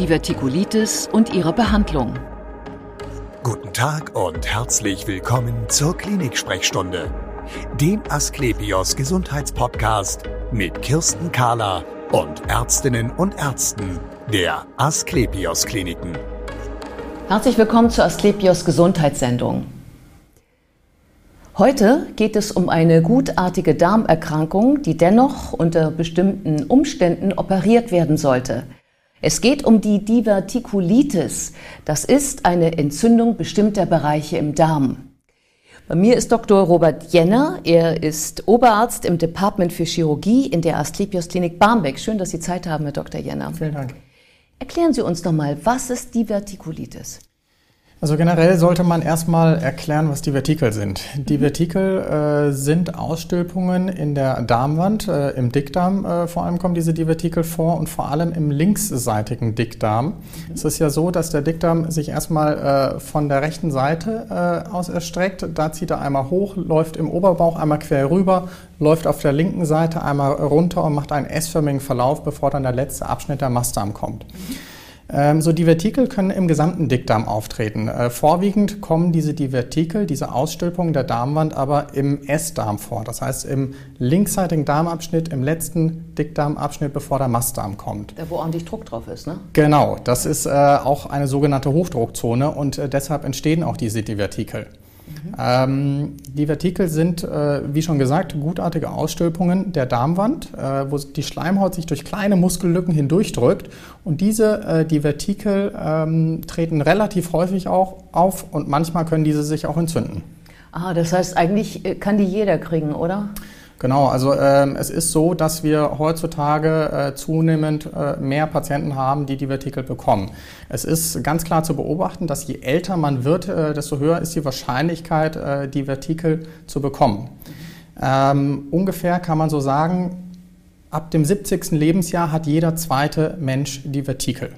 Divertikulitis und ihre Behandlung. Guten Tag und herzlich willkommen zur Klinik-Sprechstunde, dem Asklepios Gesundheitspodcast mit Kirsten Kahler und Ärztinnen und Ärzten der Asklepios Kliniken. Herzlich willkommen zur Asklepios Gesundheitssendung. Heute geht es um eine gutartige Darmerkrankung, die dennoch unter bestimmten Umständen operiert werden sollte. Es geht um die Divertikulitis. Das ist eine Entzündung bestimmter Bereiche im Darm. Bei mir ist Dr. Robert Jenner. Er ist Oberarzt im Department für Chirurgie in der Asklepios Klinik Barmbek. Schön, dass Sie Zeit haben, Herr Dr. Jenner. Vielen Dank. Erklären Sie uns doch mal, was ist Divertikulitis? Also generell sollte man erstmal erklären, was die Vertikel sind. Die mhm. Vertikel äh, sind Ausstülpungen in der Darmwand. Äh, Im Dickdarm äh, vor allem kommen diese Divertikel vor und vor allem im linksseitigen Dickdarm. Mhm. Es ist ja so, dass der Dickdarm sich erstmal äh, von der rechten Seite äh, aus erstreckt. Da zieht er einmal hoch, läuft im Oberbauch einmal quer rüber, läuft auf der linken Seite einmal runter und macht einen S-förmigen Verlauf, bevor dann der letzte Abschnitt der Mastdarm kommt. Mhm. Ähm, so Divertikel können im gesamten Dickdarm auftreten. Äh, vorwiegend kommen diese Divertikel, diese Ausstülpungen der Darmwand aber im S-Darm vor. Das heißt im linksseitigen Darmabschnitt, im letzten Dickdarmabschnitt, bevor der Mastdarm kommt. Da wo ordentlich Druck drauf ist, ne? Genau, das ist äh, auch eine sogenannte Hochdruckzone und äh, deshalb entstehen auch diese Divertikel. Mhm. Ähm, die Vertikel sind, äh, wie schon gesagt, gutartige Ausstülpungen der Darmwand, äh, wo die Schleimhaut sich durch kleine Muskellücken hindurchdrückt. Und diese, äh, die Vertikel, ähm, treten relativ häufig auch auf und manchmal können diese sich auch entzünden. Ah, das heißt, eigentlich äh, kann die jeder kriegen, oder? Genau, also ähm, es ist so, dass wir heutzutage äh, zunehmend äh, mehr Patienten haben, die Divertikel bekommen. Es ist ganz klar zu beobachten, dass je älter man wird, äh, desto höher ist die Wahrscheinlichkeit, äh, Divertikel zu bekommen. Ähm, ungefähr kann man so sagen, ab dem 70. Lebensjahr hat jeder zweite Mensch Divertikel.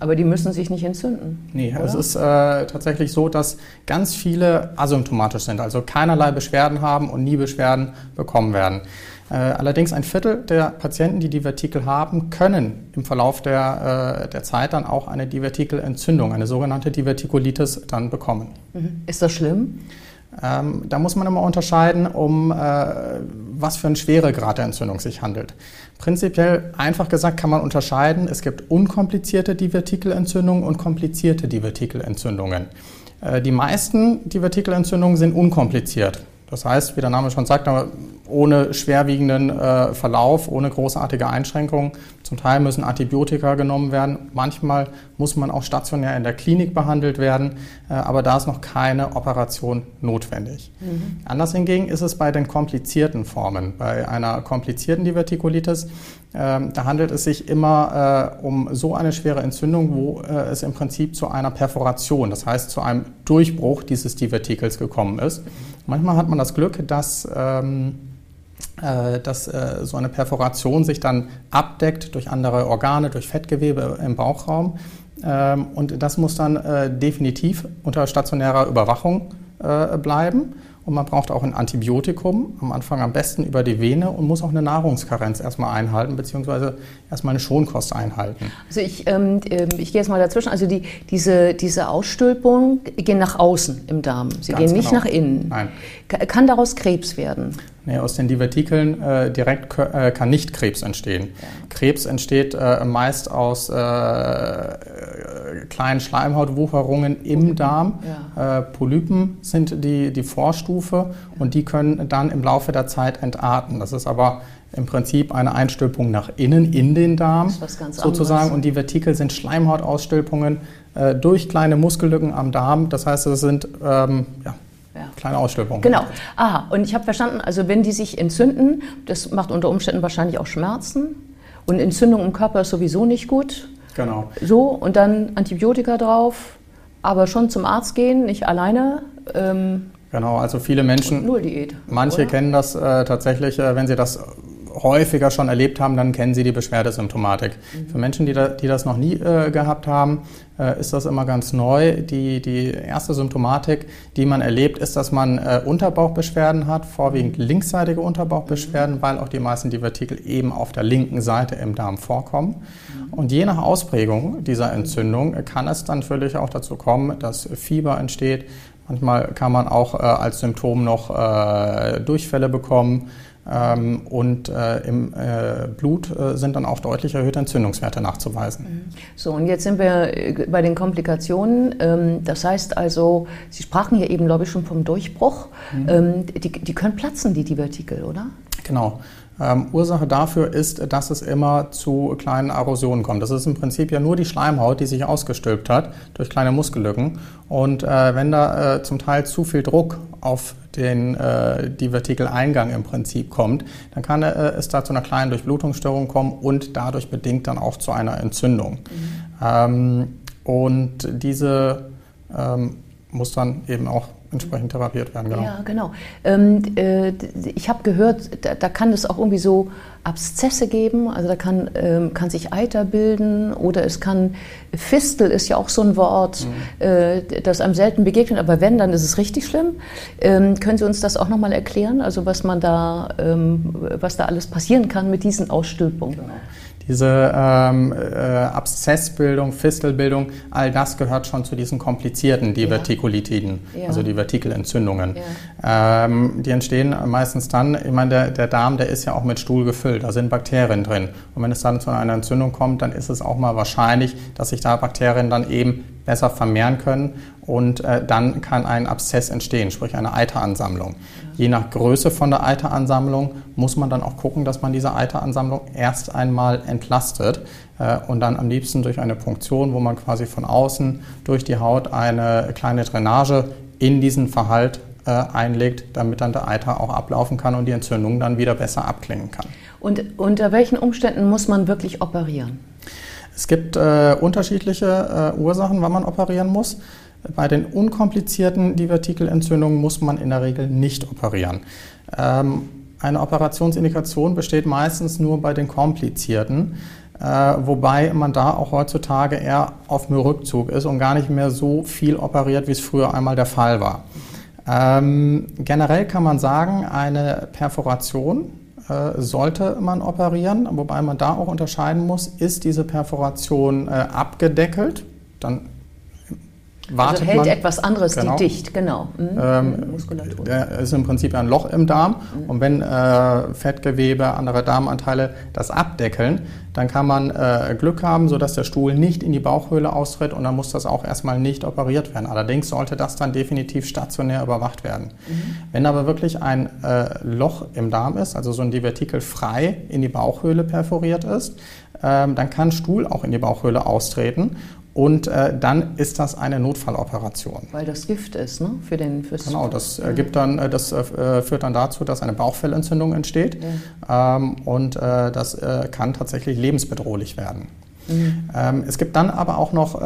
Aber die müssen sich nicht entzünden. Nee, oder? es ist äh, tatsächlich so, dass ganz viele asymptomatisch sind, also keinerlei Beschwerden haben und nie Beschwerden bekommen werden. Äh, allerdings ein Viertel der Patienten, die Divertikel haben, können im Verlauf der, äh, der Zeit dann auch eine Divertikelentzündung, eine sogenannte Divertikulitis, dann bekommen. Mhm. Ist das schlimm? Ähm, da muss man immer unterscheiden, um äh, was für einen Schweregrad der Entzündung sich handelt. Prinzipiell einfach gesagt kann man unterscheiden, es gibt unkomplizierte Divertikelentzündungen und komplizierte Divertikelentzündungen. Äh, die meisten Divertikelentzündungen sind unkompliziert. Das heißt, wie der Name schon sagt, ohne schwerwiegenden äh, Verlauf, ohne großartige Einschränkungen. Zum Teil müssen Antibiotika genommen werden. Manchmal muss man auch stationär in der Klinik behandelt werden, äh, aber da ist noch keine Operation notwendig. Mhm. Anders hingegen ist es bei den komplizierten Formen. Bei einer komplizierten Divertikulitis, äh, da handelt es sich immer äh, um so eine schwere Entzündung, wo äh, es im Prinzip zu einer Perforation, das heißt zu einem Durchbruch dieses Divertikels gekommen ist. Manchmal hat man das Glück, dass, ähm, äh, dass äh, so eine Perforation sich dann abdeckt durch andere Organe, durch Fettgewebe im Bauchraum. Ähm, und das muss dann äh, definitiv unter stationärer Überwachung äh, bleiben. Und man braucht auch ein Antibiotikum, am Anfang am besten über die Vene und muss auch eine Nahrungskarenz erstmal einhalten, beziehungsweise erstmal eine Schonkost einhalten. Also ich, ähm, ähm ich gehe jetzt mal dazwischen. Also die, diese, diese Ausstülpungen gehen nach außen im Darm. Sie Ganz gehen nicht genau. nach innen. Nein. Kann daraus Krebs werden? Nee, aus den Divertikeln äh, direkt äh, kann nicht Krebs entstehen. Ja. Krebs entsteht äh, meist aus äh, kleinen Schleimhautwucherungen im. Darm. Ja. Äh, Polypen sind die, die Vorstufe ja. und die können dann im Laufe der Zeit entarten. Das ist aber im Prinzip eine Einstülpung nach innen in den Darm sozusagen. Anderes. Und die Vertikel sind Schleimhautausstülpungen äh, durch kleine Muskellücken am Darm. Das heißt, es sind ähm, ja, ja. Kleine Ausstülpung. Genau. Aha, und ich habe verstanden, also wenn die sich entzünden, das macht unter Umständen wahrscheinlich auch Schmerzen. Und Entzündung im Körper ist sowieso nicht gut. Genau. So, und dann Antibiotika drauf, aber schon zum Arzt gehen, nicht alleine. Ähm, genau, also viele Menschen. Null Diät. Manche oder? kennen das äh, tatsächlich, äh, wenn sie das häufiger schon erlebt haben, dann kennen Sie die Beschwerdesymptomatik. Mhm. Für Menschen, die, da, die, das noch nie äh, gehabt haben, äh, ist das immer ganz neu. Die, die, erste Symptomatik, die man erlebt, ist, dass man äh, Unterbauchbeschwerden hat, vorwiegend mhm. linksseitige Unterbauchbeschwerden, mhm. weil auch die meisten Divertikel eben auf der linken Seite im Darm vorkommen. Mhm. Und je nach Ausprägung dieser Entzündung kann es dann natürlich auch dazu kommen, dass Fieber entsteht, Manchmal kann man auch äh, als Symptom noch äh, Durchfälle bekommen. Ähm, und äh, im äh, Blut äh, sind dann auch deutlich erhöhte Entzündungswerte nachzuweisen. Mhm. So, und jetzt sind wir bei den Komplikationen. Ähm, das heißt also, Sie sprachen ja eben, glaube ich, schon vom Durchbruch. Mhm. Ähm, die, die können platzen, die Divertikel, oder? Genau. Ähm, Ursache dafür ist, dass es immer zu kleinen Erosionen kommt. Das ist im Prinzip ja nur die Schleimhaut, die sich ausgestülpt hat durch kleine Muskellücken. Und äh, wenn da äh, zum Teil zu viel Druck auf den äh, Divertikeleingang im Prinzip kommt, dann kann äh, es da zu einer kleinen Durchblutungsstörung kommen und dadurch bedingt dann auch zu einer Entzündung. Mhm. Ähm, und diese ähm, muss dann eben auch entsprechend therapiert werden. Genau. Ja, genau. Ähm, äh, ich habe gehört, da, da, kann es auch irgendwie so Abszesse geben, also da kann, ähm, kann sich Eiter bilden oder es kann, Fistel ist ja auch so ein Wort, mhm. äh, das einem selten begegnet, aber wenn, dann ist es richtig schlimm. Ähm, können Sie uns das auch nochmal erklären, also was man da, ähm, was da alles passieren kann mit diesen Ausstülpungen? Genau. Diese ähm, äh, Abszessbildung, Fistelbildung, all das gehört schon zu diesen komplizierten Divertikulitiden, ja. also Divertikelentzündungen. Ja. Ähm, die entstehen meistens dann, ich meine, der, der, Darm, der ist ja auch mit Stuhl gefüllt, da sind Bakterien drin. Und wenn es dann zu einer Entzündung kommt, dann ist es auch mal wahrscheinlich, dass sich da Bakterien dann eben besser vermehren können und äh, dann kann ein Abszess entstehen, sprich eine Eiteransammlung. Ja. Je nach Größe von der Eiteransammlung muss man dann auch gucken, dass man diese Eiteransammlung erst einmal entlastet äh, und dann am liebsten durch eine Punktion, wo man quasi von außen durch die Haut eine kleine Drainage in diesen Verhalt äh, einlegt, damit dann der Eiter auch ablaufen kann und die Entzündung dann wieder besser abklingen kann. Und unter welchen Umständen muss man wirklich operieren? Es gibt äh, unterschiedliche äh, Ursachen, wann man operieren muss. Bei den unkomplizierten Divertikelentzündungen muss man in der Regel nicht operieren. Ähm, eine Operationsindikation besteht meistens nur bei den komplizierten, äh, wobei man da auch heutzutage eher auf dem Rückzug ist und gar nicht mehr so viel operiert, wie es früher einmal der Fall war. Ähm, generell kann man sagen, eine Perforation sollte man operieren, wobei man da auch unterscheiden muss, ist diese Perforation äh, abgedeckelt, dann wartet also hält man, etwas anderes genau, die dicht, genau. Mhm. Ähm, Muskulatur. Der ist im Prinzip ein Loch im Darm mhm. und wenn äh, Fettgewebe, andere Darmanteile das abdeckeln, dann kann man äh, Glück haben, sodass der Stuhl nicht in die Bauchhöhle austritt und dann muss das auch erstmal nicht operiert werden. Allerdings sollte das dann definitiv stationär überwacht werden. Mhm. Wenn aber wirklich ein äh, Loch im Darm ist, also so ein Divertikel frei in die Bauchhöhle perforiert ist, ähm, dann kann Stuhl auch in die Bauchhöhle austreten und äh, dann ist das eine Notfalloperation. Weil das Gift ist, ne? Für den fürs Genau, das äh, gibt dann, äh, das äh, führt dann dazu, dass eine Bauchfellentzündung entsteht. Ja. Ähm, und äh, das äh, kann tatsächlich lebensbedrohlich werden. Mhm. Ähm, es gibt dann aber auch noch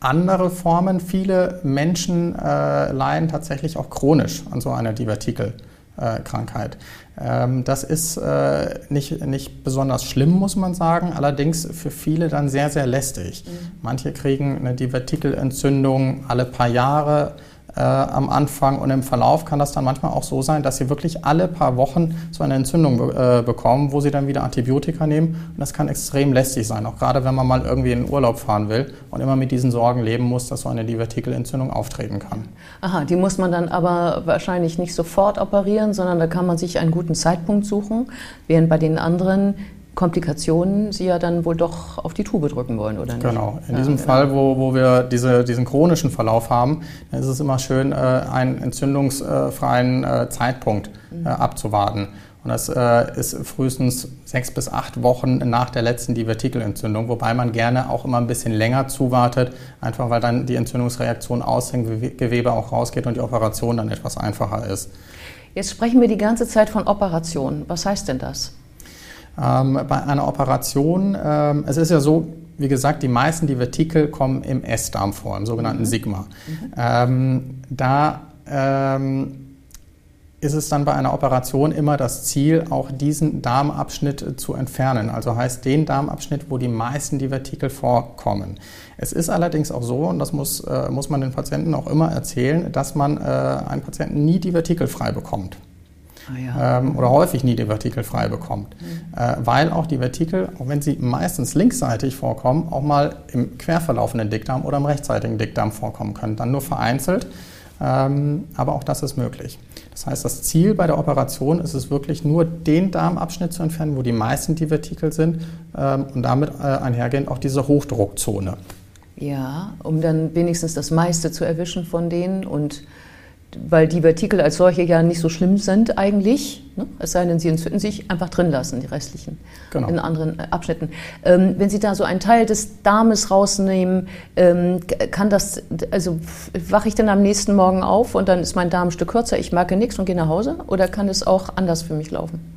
andere Formen. Viele Menschen leiden tatsächlich auch chronisch an so einer Divertikelkrankheit. Ähm, das ist äh, nicht, nicht besonders schlimm, muss man sagen, allerdings für viele dann sehr, sehr lästig. Mhm. Manche kriegen eine Divertikelentzündung alle paar Jahre äh, am Anfang und im Verlauf kann das dann manchmal auch so sein, dass sie wirklich alle paar Wochen so eine Entzündung be äh, bekommen, wo sie dann wieder Antibiotika nehmen und das kann extrem lästig sein, auch gerade wenn man mal irgendwie in den Urlaub fahren will und immer mit diesen Sorgen leben muss, dass so eine Divertikelentzündung auftreten kann. Aha, die muss man dann aber wahrscheinlich nicht sofort operieren, sondern da kann man sich einen guten Zeitpunkt suchen, während bei den anderen Komplikationen Sie ja dann wohl doch auf die Tube drücken wollen, oder nicht? Genau. In diesem ja. Fall, wo, wo wir diese, diesen chronischen Verlauf haben, ist es immer schön, äh, einen entzündungsfreien äh, Zeitpunkt mhm. äh, abzuwarten. Und das äh, ist frühestens sechs bis acht Wochen nach der letzten Divertikelentzündung, wobei man gerne auch immer ein bisschen länger zuwartet, einfach weil dann die Entzündungsreaktion aus dem Gewebe auch rausgeht und die Operation dann etwas einfacher ist. Jetzt sprechen wir die ganze Zeit von Operationen. Was heißt denn das? Ähm, bei einer Operation, ähm, es ist ja so, wie gesagt, die meisten Divertikel kommen im S-Darm vor, im sogenannten mhm. Sigma. Mhm. Ähm, da ähm, ist es dann bei einer Operation immer das Ziel, auch diesen Darmabschnitt zu entfernen. Also heißt den Darmabschnitt, wo die meisten Divertikel vorkommen. Es ist allerdings auch so, und das muss, äh, muss man den Patienten auch immer erzählen, dass man äh, einen Patienten nie divertikelfrei bekommt. Ah, ja. ähm, oder häufig nie divertikelfrei bekommt. Mhm. Äh, weil auch die Vertikel, auch wenn sie meistens linksseitig vorkommen, auch mal im querverlaufenden Dickdarm oder im rechtsseitigen Dickdarm vorkommen können. Dann nur vereinzelt, ähm, aber auch das ist möglich. Das heißt, das Ziel bei der Operation ist es wirklich nur, den Darmabschnitt zu entfernen, wo die meisten Divertikel sind ähm, und damit äh, einhergehend auch diese Hochdruckzone. Ja, um dann wenigstens das meiste zu erwischen von denen und weil die Vertikel als solche ja nicht so schlimm sind eigentlich, ne? es sei denn, sie entzünden sich, einfach drin lassen, die restlichen genau. in anderen äh, Abschnitten. Ähm, wenn Sie da so einen Teil des Darmes rausnehmen, ähm, kann das, also wache ich dann am nächsten Morgen auf und dann ist mein Darm ein Stück kürzer, ich merke nichts und gehe nach Hause oder kann es auch anders für mich laufen?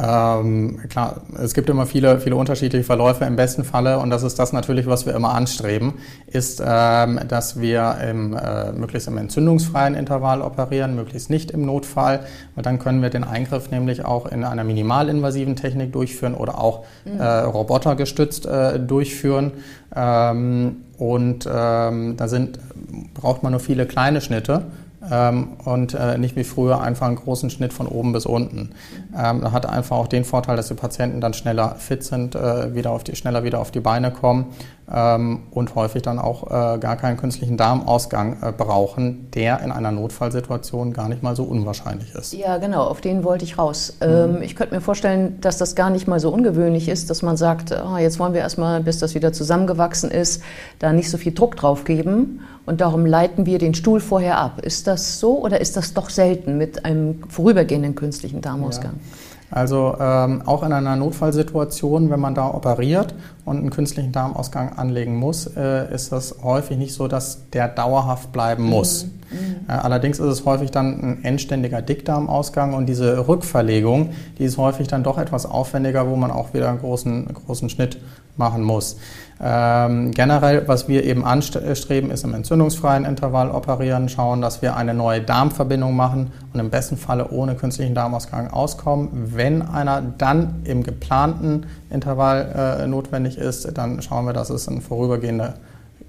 Ähm, klar, es gibt immer viele, viele unterschiedliche Verläufe im besten Falle und das ist das natürlich, was wir immer anstreben, ist, ähm, dass wir im, äh, möglichst im entzündungsfreien Intervall operieren, möglichst nicht im Notfall, weil dann können wir den Eingriff nämlich auch in einer minimalinvasiven Technik durchführen oder auch mhm. äh, robotergestützt äh, durchführen. Ähm, und ähm, da sind, braucht man nur viele kleine Schnitte ähm, und äh, nicht wie früher einfach einen großen Schnitt von oben bis unten. Ähm, hat einfach auch den Vorteil, dass die Patienten dann schneller fit sind, äh, wieder auf die, schneller wieder auf die Beine kommen ähm, und häufig dann auch äh, gar keinen künstlichen Darmausgang brauchen, der in einer Notfallsituation gar nicht mal so unwahrscheinlich ist. Ja, genau, auf den wollte ich raus. Mhm. ich könnte mir vorstellen, dass das gar nicht mal so ungewöhnlich ist, dass man sagt, oh, jetzt wollen wir erstmal, bis das wieder zusammengewachsen ist, da nicht so viel Druck drauf geben und darum leiten wir den Stuhl vorher ab. Ist das so oder ist das doch selten mit einem vorübergehenden künstlichen Darmausgang? Ja. Also ähm, auch in einer Notfallsituation, wenn man da operiert und einen künstlichen Darmausgang anlegen muss, äh, ist das häufig nicht so, dass der dauerhaft bleiben mhm. muss. Mhm. Äh, allerdings ist es häufig dann ein endständiger Dickdarmausgang und diese Rückverlegung, die ist häufig dann doch etwas aufwendiger, wo man auch wieder einen großen, großen Schnitt machen muss. Ähm, generell, was wir eben anstreben, ist im entzündungsfreien Intervall operieren, schauen, dass wir eine neue Darmverbindung machen und im besten Falle ohne künstlichen Darmausgang auskommen. Wenn einer dann im geplanten Intervall äh, notwendig ist, dann schauen wir, dass es ein vorübergehender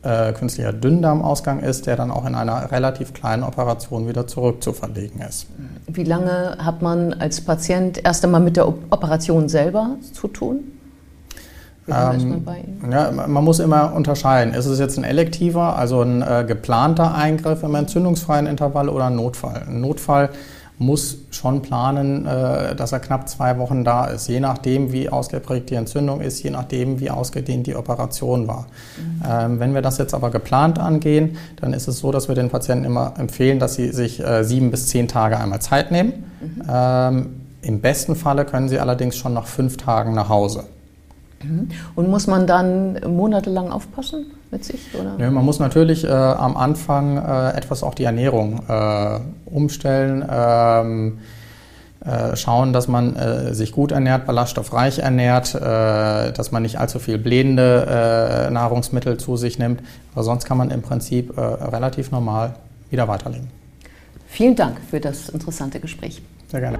äh, künstlicher Dünndarmausgang ist, der dann auch in einer relativ kleinen Operation wieder zurückzuverlegen ist. Wie lange hat man als Patient erst einmal mit der Operation selber zu tun? Ähm, ja, man muss immer unterscheiden. Ist es jetzt ein elektiver, also ein äh, geplanter Eingriff im entzündungsfreien Intervall oder ein Notfall? Ein Notfall muss schon planen, äh, dass er knapp zwei Wochen da ist, je nachdem, wie ausgeprägt die Entzündung ist, je nachdem, wie ausgedehnt die Operation war. Mhm. Ähm, wenn wir das jetzt aber geplant angehen, dann ist es so, dass wir den Patienten immer empfehlen, dass sie sich äh, sieben bis zehn Tage einmal Zeit nehmen. Mhm. Ähm, Im besten Falle können sie allerdings schon nach fünf Tagen nach Hause. Mhm. Und muss man dann monatelang aufpassen mit sich? Oder? Ja, man muss natürlich äh, am Anfang äh, etwas auch die Ernährung äh, umstellen. Ähm, äh, schauen, dass man äh, sich gut ernährt, ballaststoffreich ernährt, äh, dass man nicht allzu viel blähende Nahrungsmittel zu sich nimmt. Aber sonst kann man im Prinzip relativ normal wieder weiterleben. Vielen Dank für das interessante Gespräch. Sehr gerne.